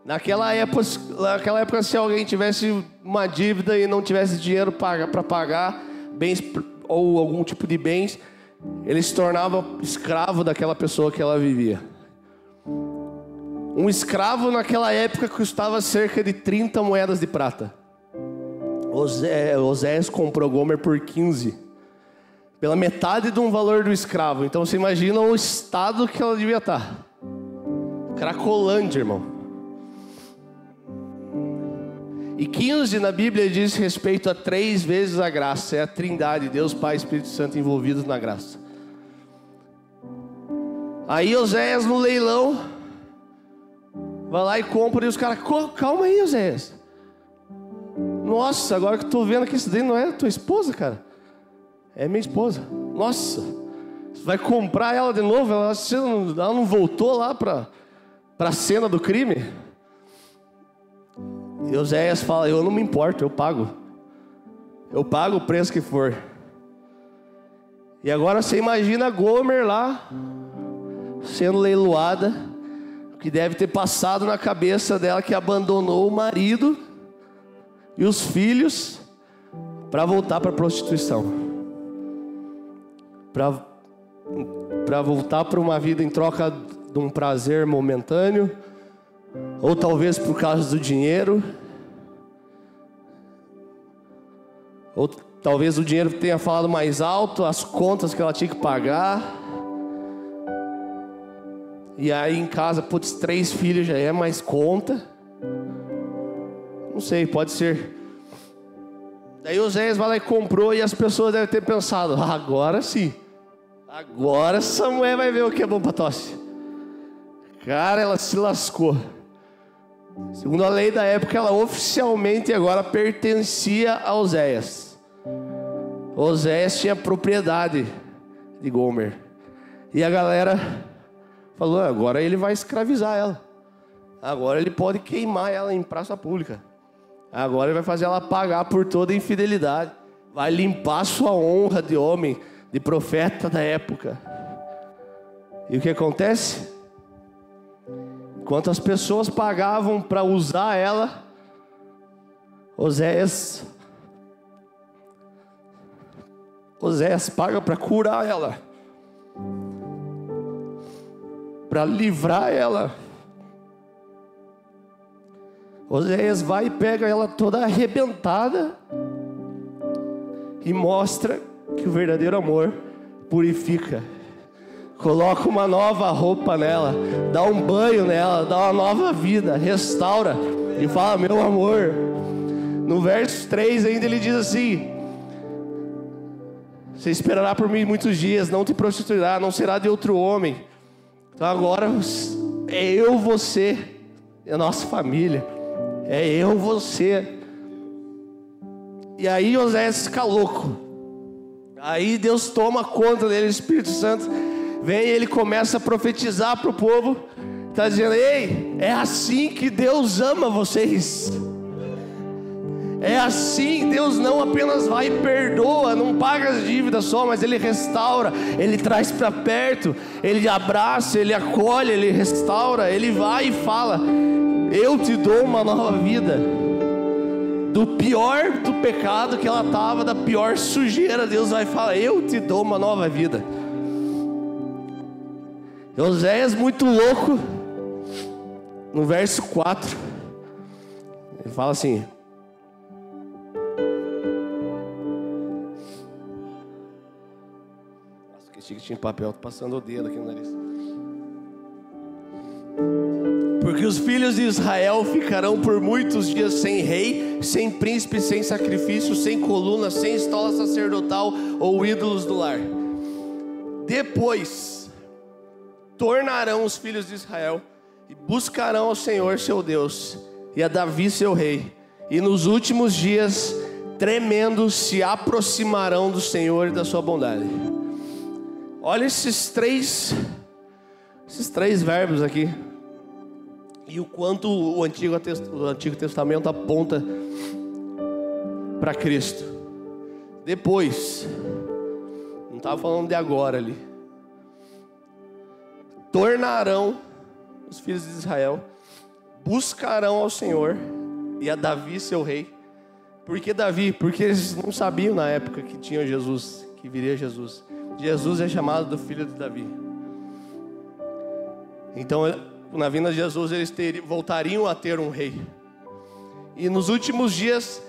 A: naquela época, naquela época se alguém tivesse uma dívida e não tivesse dinheiro para pagar bens ou algum tipo de bens, ele se tornava escravo daquela pessoa que ela vivia. Um escravo naquela época custava cerca de 30 moedas de prata. Osés comprou Gomer por 15, pela metade de um valor do escravo. Então você imagina o estado que ela devia estar. Cracolândia, irmão. E 15 na Bíblia diz respeito a três vezes a graça. É a trindade, Deus, Pai e Espírito Santo envolvidos na graça. Aí Oséias no leilão Vai lá e compra e os caras, calma aí, Oséias. Nossa, agora que eu tô vendo que isso daí não é tua esposa, cara. É minha esposa. Nossa, vai comprar ela de novo? Ela, ela não voltou lá para a cena do crime? E Oséias fala: Eu não me importo, eu pago. Eu pago o preço que for. E agora você imagina Gomer lá, sendo leiloada, que deve ter passado na cabeça dela que abandonou o marido e os filhos para voltar para a prostituição. Para voltar para uma vida em troca de um prazer momentâneo, ou talvez por causa do dinheiro, ou talvez o dinheiro tenha falado mais alto, as contas que ela tinha que pagar. E aí em casa, putz, três filhos já é mais conta. Não sei, pode ser. Daí o Zé vai lá e comprou e as pessoas devem ter pensado, ah, agora sim. Agora essa mulher vai ver o que é bom para tosse. Cara, ela se lascou. Segundo a lei da época, ela oficialmente agora pertencia a Oséias. Oséias tinha propriedade de Gomer. E a galera falou: agora ele vai escravizar ela. Agora ele pode queimar ela em praça pública. Agora ele vai fazer ela pagar por toda infidelidade. Vai limpar sua honra de homem, de profeta da época. E o que acontece? Enquanto as pessoas pagavam para usar ela, Oséias Oséias paga para curar ela, para livrar ela. Oséias vai e pega ela toda arrebentada e mostra que o verdadeiro amor purifica coloca uma nova roupa nela, dá um banho nela, dá uma nova vida, restaura e fala: Meu amor. No verso 3 ainda ele diz assim: Você esperará por mim muitos dias, não te prostituirá, não será de outro homem. Então agora é eu, você, é a nossa família, é eu, você. E aí José fica louco. Aí Deus toma conta dele, o Espírito Santo vem e ele começa a profetizar para o povo, está dizendo: Ei, é assim que Deus ama vocês. É assim, Deus não apenas vai e perdoa, não paga as dívidas só, mas Ele restaura, Ele traz para perto, Ele abraça, Ele acolhe, Ele restaura, Ele vai e fala: Eu te dou uma nova vida. Do pior do pecado que ela estava, da pior sujeira, Deus vai falar: Eu te dou uma nova vida. Oséias muito louco, no verso 4, ele fala assim: Que tinha papel, tô passando o dedo aqui no nariz. Porque os filhos de Israel ficarão por muitos dias sem rei, sem príncipe, sem sacrifício, sem coluna, sem estola sacerdotal ou ídolos do lar. Depois, tornarão os filhos de Israel e buscarão ao Senhor seu Deus e a Davi seu rei. E nos últimos dias, tremendo, se aproximarão do Senhor e da sua bondade. Olha esses três, esses três verbos aqui. E o quanto o Antigo, o Antigo Testamento aponta para Cristo. Depois, não estava falando de agora ali tornarão os filhos de Israel, buscarão ao Senhor e a Davi, seu rei. Por que Davi? Porque eles não sabiam na época que tinha Jesus, que viria Jesus. Jesus é chamado do filho de Davi. Então, na vinda de Jesus, eles teriam, voltariam a ter um rei. E nos últimos dias,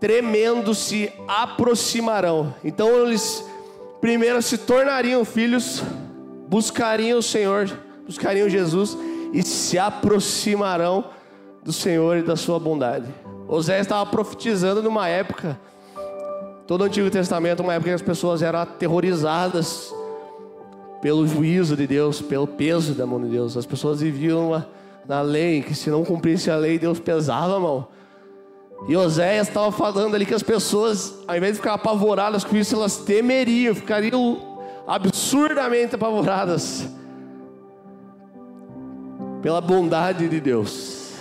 A: tremendo, se aproximarão. Então, eles primeiro se tornariam filhos buscariam o Senhor, buscariam Jesus e se aproximarão do Senhor e da sua bondade. Oséias estava profetizando numa época, todo o Antigo Testamento, uma época que as pessoas eram aterrorizadas pelo juízo de Deus, pelo peso da mão de Deus. As pessoas viviam na lei, que se não cumprisse a lei, Deus pesava a mão. E Oséias estava falando ali que as pessoas, ao invés de ficar apavoradas com isso, elas temeriam, ficariam absurdamente apavoradas pela bondade de Deus.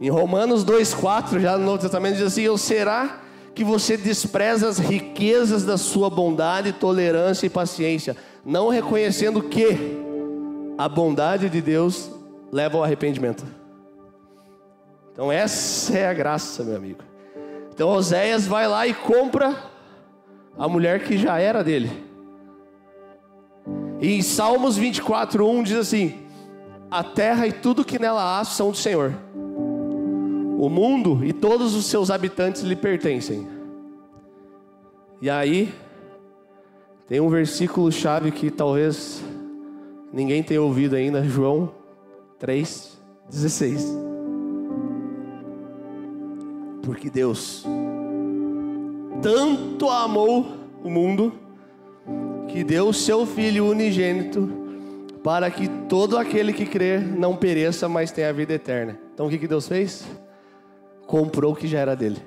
A: Em Romanos 2,4, já no Novo Testamento, diz assim: Ou será que você despreza as riquezas da sua bondade, tolerância e paciência, não reconhecendo que a bondade de Deus leva ao arrependimento? Então, essa é a graça, meu amigo. Então, Oséias vai lá e compra a mulher que já era dele. E em Salmos 24:1 diz assim: A terra e tudo que nela há são do Senhor. O mundo e todos os seus habitantes lhe pertencem. E aí tem um versículo chave que talvez ninguém tenha ouvido ainda, João 3:16. Porque Deus tanto amou o mundo que deu o seu Filho unigênito para que todo aquele que crer não pereça, mas tenha a vida eterna. Então o que, que Deus fez? Comprou o que já era dele.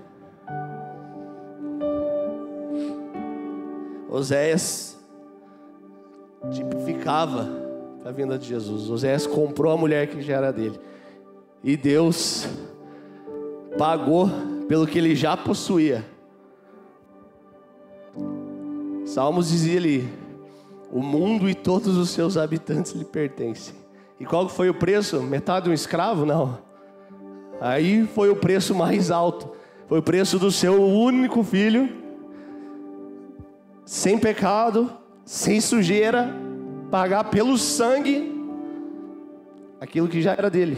A: Oséias tipificava a vinda de Jesus. Oséias comprou a mulher que já era dele. E Deus pagou pelo que ele já possuía. Salmos dizia ali: o mundo e todos os seus habitantes lhe pertencem. E qual foi o preço? Metade de um escravo? Não. Aí foi o preço mais alto. Foi o preço do seu único filho, sem pecado, sem sujeira, pagar pelo sangue aquilo que já era dele.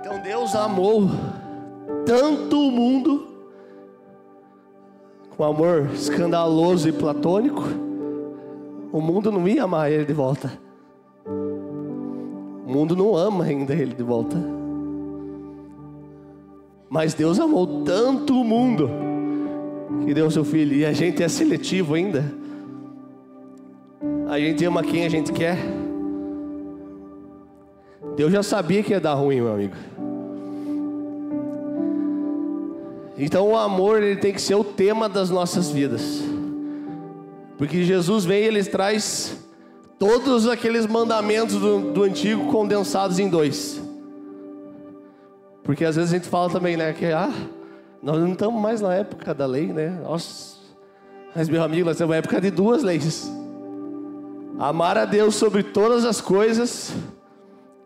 A: Então Deus amou tanto o mundo, com amor escandaloso e platônico, o mundo não ia amar ele de volta. O mundo não ama ainda ele de volta. Mas Deus amou tanto o mundo que deu seu filho. E a gente é seletivo ainda. A gente ama quem a gente quer. Deus já sabia que ia dar ruim, meu amigo. Então o amor ele tem que ser o tema das nossas vidas. Porque Jesus vem e ele traz todos aqueles mandamentos do, do antigo condensados em dois. Porque às vezes a gente fala também, né, que ah, nós não estamos mais na época da lei, né? Nossa. Mas meu amigo, nós estamos na época de duas leis. Amar a Deus sobre todas as coisas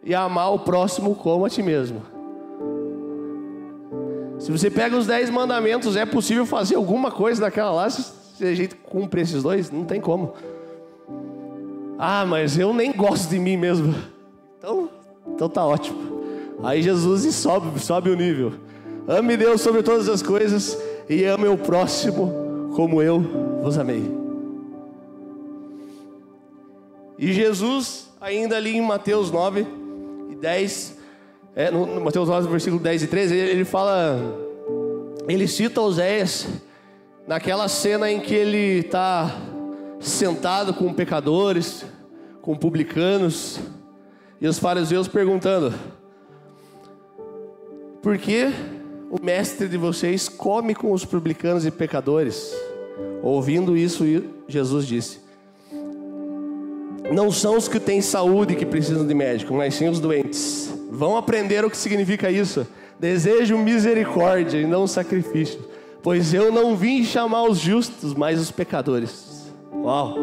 A: e amar o próximo como a ti mesmo. Se você pega os dez mandamentos, é possível fazer alguma coisa daquela lá se a gente cumpre esses dois? Não tem como. Ah, mas eu nem gosto de mim mesmo. Então, então tá ótimo. Aí Jesus sobe, sobe o nível. Ame Deus sobre todas as coisas e ame o próximo como eu vos amei. E Jesus, ainda ali em Mateus 9 e 10, é, no, Mateus 9, versículo 10 e 13, ele, ele fala, ele cita Oséias naquela cena em que ele está sentado com pecadores, com publicanos, e os fariseus perguntando: Por que o mestre de vocês come com os publicanos e pecadores? Ouvindo isso, Jesus disse: Não são os que têm saúde que precisam de médico, mas sim os doentes. Vão aprender o que significa isso. Desejo misericórdia e não sacrifício, pois eu não vim chamar os justos, mas os pecadores. Uau!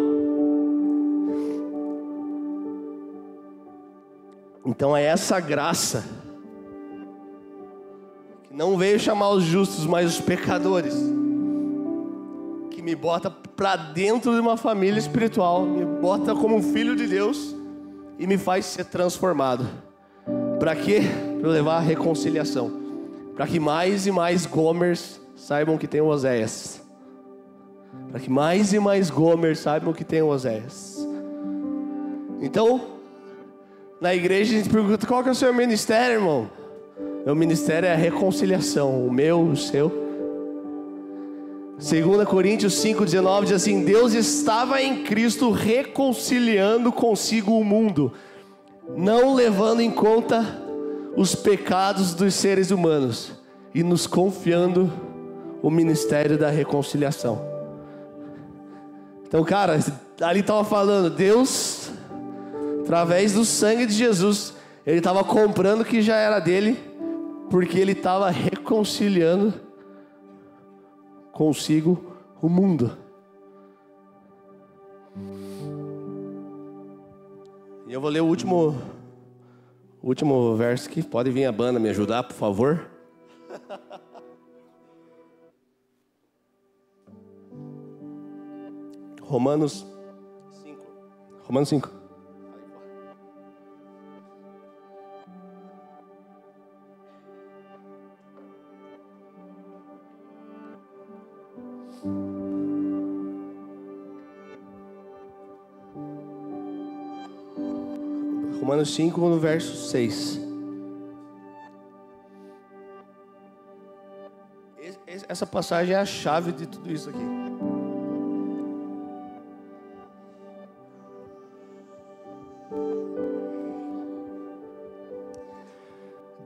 A: Então é essa graça que não veio chamar os justos, mas os pecadores, que me bota para dentro de uma família espiritual, me bota como um filho de Deus e me faz ser transformado. Para quê? Para levar a reconciliação. Para que mais e mais Gomers saibam que tem Oséias. Para que mais e mais Gomers saibam que tem o Oséias. Então, na igreja a gente pergunta: qual que é o seu ministério, irmão? Meu ministério é a reconciliação, o meu, o seu. 2 Coríntios 5,19 diz assim: Deus estava em Cristo reconciliando consigo o mundo não levando em conta os pecados dos seres humanos e nos confiando o ministério da reconciliação. Então, cara, ali estava falando, Deus através do sangue de Jesus, ele estava comprando o que já era dele, porque ele estava reconciliando consigo o mundo. E eu vou ler o último, último verso aqui. Pode vir a banda me ajudar, por favor? Romanos 5. Romanos 5. Romanos 5, no verso 6. Essa passagem é a chave de tudo isso aqui.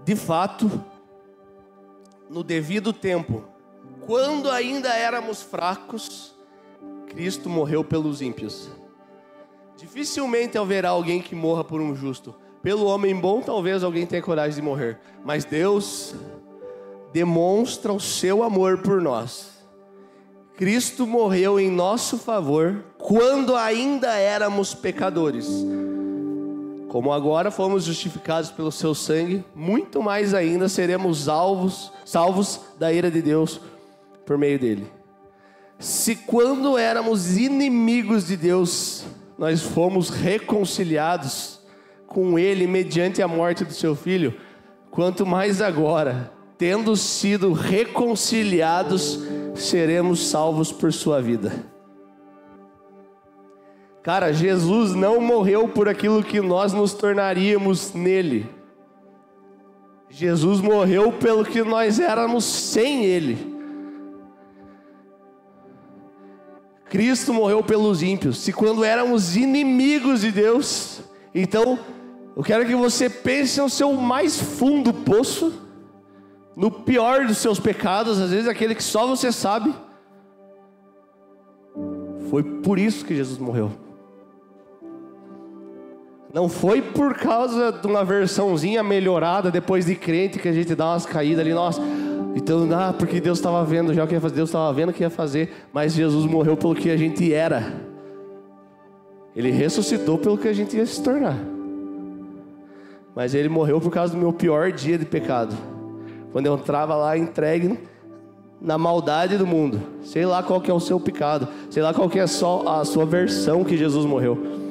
A: De fato, no devido tempo, quando ainda éramos fracos, Cristo morreu pelos ímpios. Dificilmente haverá alguém que morra por um justo. Pelo homem bom, talvez alguém tenha coragem de morrer. Mas Deus demonstra o seu amor por nós. Cristo morreu em nosso favor quando ainda éramos pecadores. Como agora fomos justificados pelo seu sangue, muito mais ainda seremos alvos, salvos da ira de Deus por meio dele. Se quando éramos inimigos de Deus, nós fomos reconciliados com Ele mediante a morte do seu filho, quanto mais agora, tendo sido reconciliados, seremos salvos por sua vida. Cara, Jesus não morreu por aquilo que nós nos tornaríamos nele. Jesus morreu pelo que nós éramos sem Ele. Cristo morreu pelos ímpios. Se quando éramos inimigos de Deus, então eu quero que você pense no seu mais fundo poço, no pior dos seus pecados, às vezes aquele que só você sabe. Foi por isso que Jesus morreu. Não foi por causa de uma versãozinha melhorada depois de crente que a gente dá umas caídas ali, nossa, então, ah, porque Deus estava vendo já o que ia fazer, Deus estava vendo o que ia fazer, mas Jesus morreu pelo que a gente era. Ele ressuscitou pelo que a gente ia se tornar. Mas ele morreu por causa do meu pior dia de pecado. Quando eu entrava lá entregue na maldade do mundo. Sei lá qual que é o seu pecado, sei lá qual que é só a sua versão que Jesus morreu.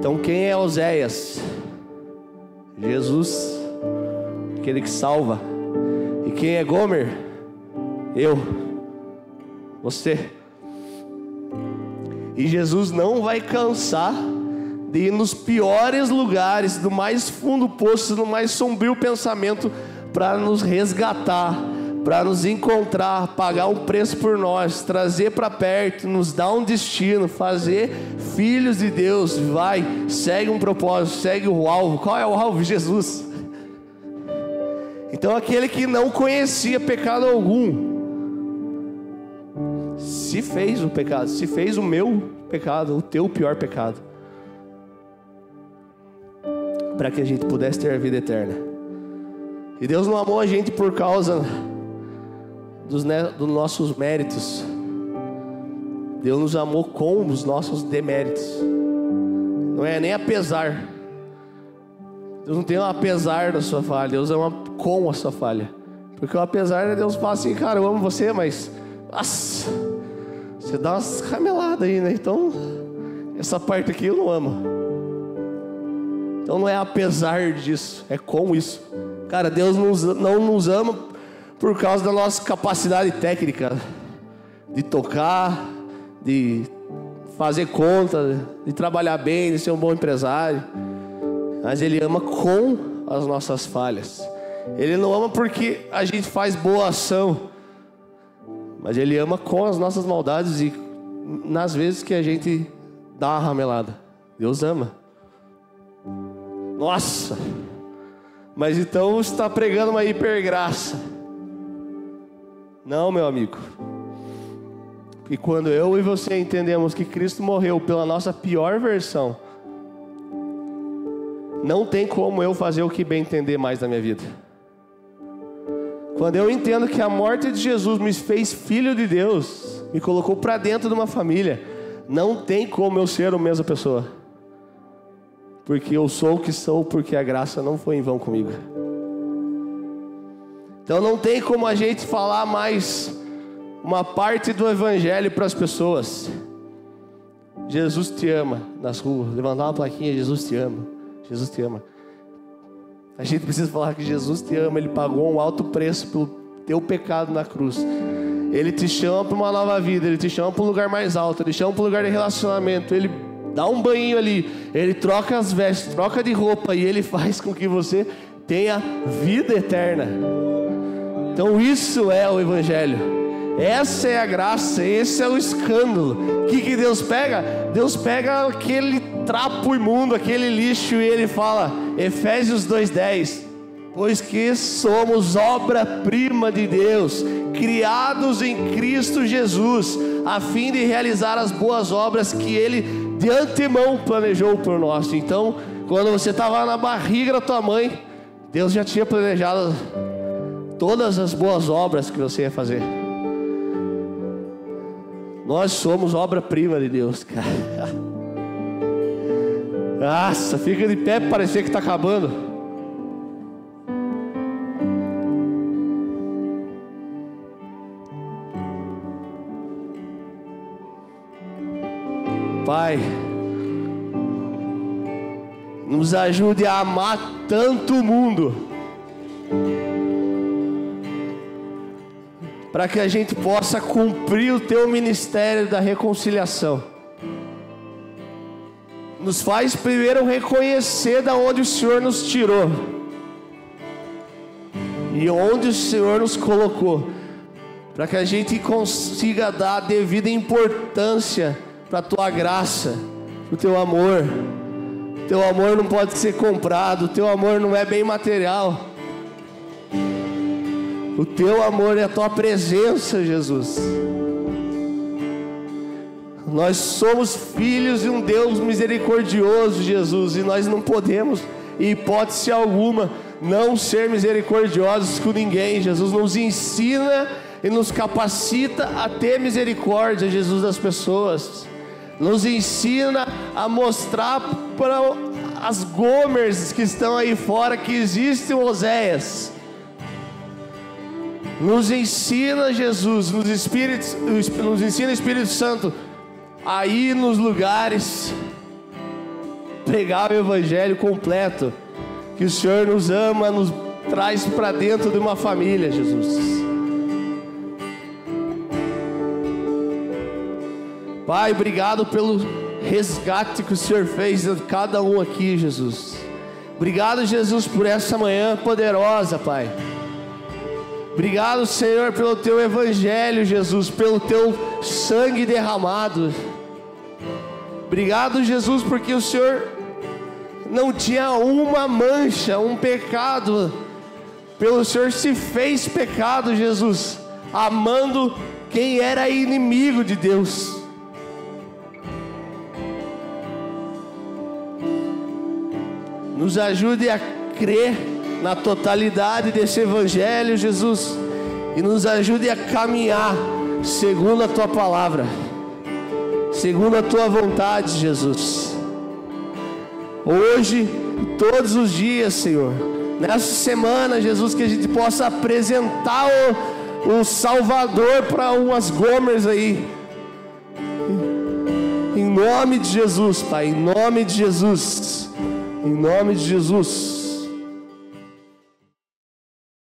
A: Então quem é Oséias? Jesus aquele que salva. E quem é Gomer? Eu, você. E Jesus não vai cansar de ir nos piores lugares, do mais fundo poço, no mais sombrio pensamento, para nos resgatar, para nos encontrar, pagar um preço por nós, trazer para perto, nos dar um destino, fazer filhos de Deus. Vai, segue um propósito, segue o alvo. Qual é o alvo? Jesus. Então aquele que não conhecia pecado algum, se fez o pecado, se fez o meu pecado, o teu pior pecado, para que a gente pudesse ter a vida eterna. E Deus não amou a gente por causa dos, né, dos nossos méritos. Deus nos amou com os nossos deméritos. Não é nem apesar. Deus não tem um apesar da sua falha, Deus ama com a sua falha. Porque o apesar de Deus fala assim, cara, eu amo você, mas nossa, você dá umas rameladas aí, né? Então, essa parte aqui eu não amo. Então não é apesar disso, é com isso. Cara, Deus não nos ama por causa da nossa capacidade técnica de tocar, de fazer conta, de trabalhar bem, de ser um bom empresário mas Ele ama com as nossas falhas. Ele não ama porque a gente faz boa ação, mas Ele ama com as nossas maldades e nas vezes que a gente dá uma ramelada. Deus ama. Nossa! Mas então está pregando uma hipergraça. Não, meu amigo. E quando eu e você entendemos que Cristo morreu pela nossa pior versão, não tem como eu fazer o que bem entender mais na minha vida. Quando eu entendo que a morte de Jesus me fez filho de Deus, me colocou para dentro de uma família, não tem como eu ser a mesma pessoa. Porque eu sou o que sou, porque a graça não foi em vão comigo. Então não tem como a gente falar mais uma parte do evangelho para as pessoas. Jesus te ama nas ruas, levantar uma plaquinha, Jesus te ama. Jesus te ama. A gente precisa falar que Jesus te ama, ele pagou um alto preço pelo teu pecado na cruz. Ele te chama para uma nova vida, ele te chama para um lugar mais alto, ele te chama para um lugar de relacionamento, ele dá um banho ali, ele troca as vestes, troca de roupa e ele faz com que você tenha vida eterna. Então isso é o evangelho. Essa é a graça, esse é o escândalo. O que, que Deus pega? Deus pega aquele trapo imundo, aquele lixo, e ele fala, Efésios 2,10: Pois que somos obra-prima de Deus, criados em Cristo Jesus, a fim de realizar as boas obras que Ele de antemão planejou por nós. Então, quando você estava na barriga da tua mãe, Deus já tinha planejado todas as boas obras que você ia fazer. Nós somos obra-prima de Deus, cara. Nossa, fica de pé para parecer que está acabando. Pai, nos ajude a amar tanto o mundo, para que a gente possa cumprir o teu ministério da reconciliação. Nos faz primeiro reconhecer da onde o Senhor nos tirou e onde o Senhor nos colocou, para que a gente consiga dar a devida importância para a tua graça, para o teu amor. Teu amor não pode ser comprado, teu amor não é bem material. O teu amor é a tua presença, Jesus. Nós somos filhos de um Deus misericordioso, Jesus, e nós não podemos, em hipótese alguma, não ser misericordiosos com ninguém. Jesus nos ensina e nos capacita a ter misericórdia, Jesus, das pessoas. Nos ensina a mostrar para as Gomers que estão aí fora que existe Oséias. Nos ensina Jesus, nos, Espíritos, nos ensina Espírito Santo a ir nos lugares, pregar o Evangelho completo, que o Senhor nos ama, nos traz para dentro de uma família, Jesus. Pai, obrigado pelo resgate que o Senhor fez de cada um aqui, Jesus. Obrigado, Jesus, por essa manhã poderosa, Pai. Obrigado, Senhor, pelo teu evangelho, Jesus, pelo teu sangue derramado. Obrigado, Jesus, porque o Senhor não tinha uma mancha, um pecado. Pelo Senhor se fez pecado, Jesus, amando quem era inimigo de Deus. Nos ajude a crer na totalidade desse Evangelho, Jesus, e nos ajude a caminhar segundo a tua palavra segundo a tua vontade, Jesus. Hoje, todos os dias, Senhor, nessa semana, Jesus, que a gente possa apresentar o, o Salvador para umas gomers aí. Em nome de Jesus, Pai, em nome de Jesus, em nome de Jesus.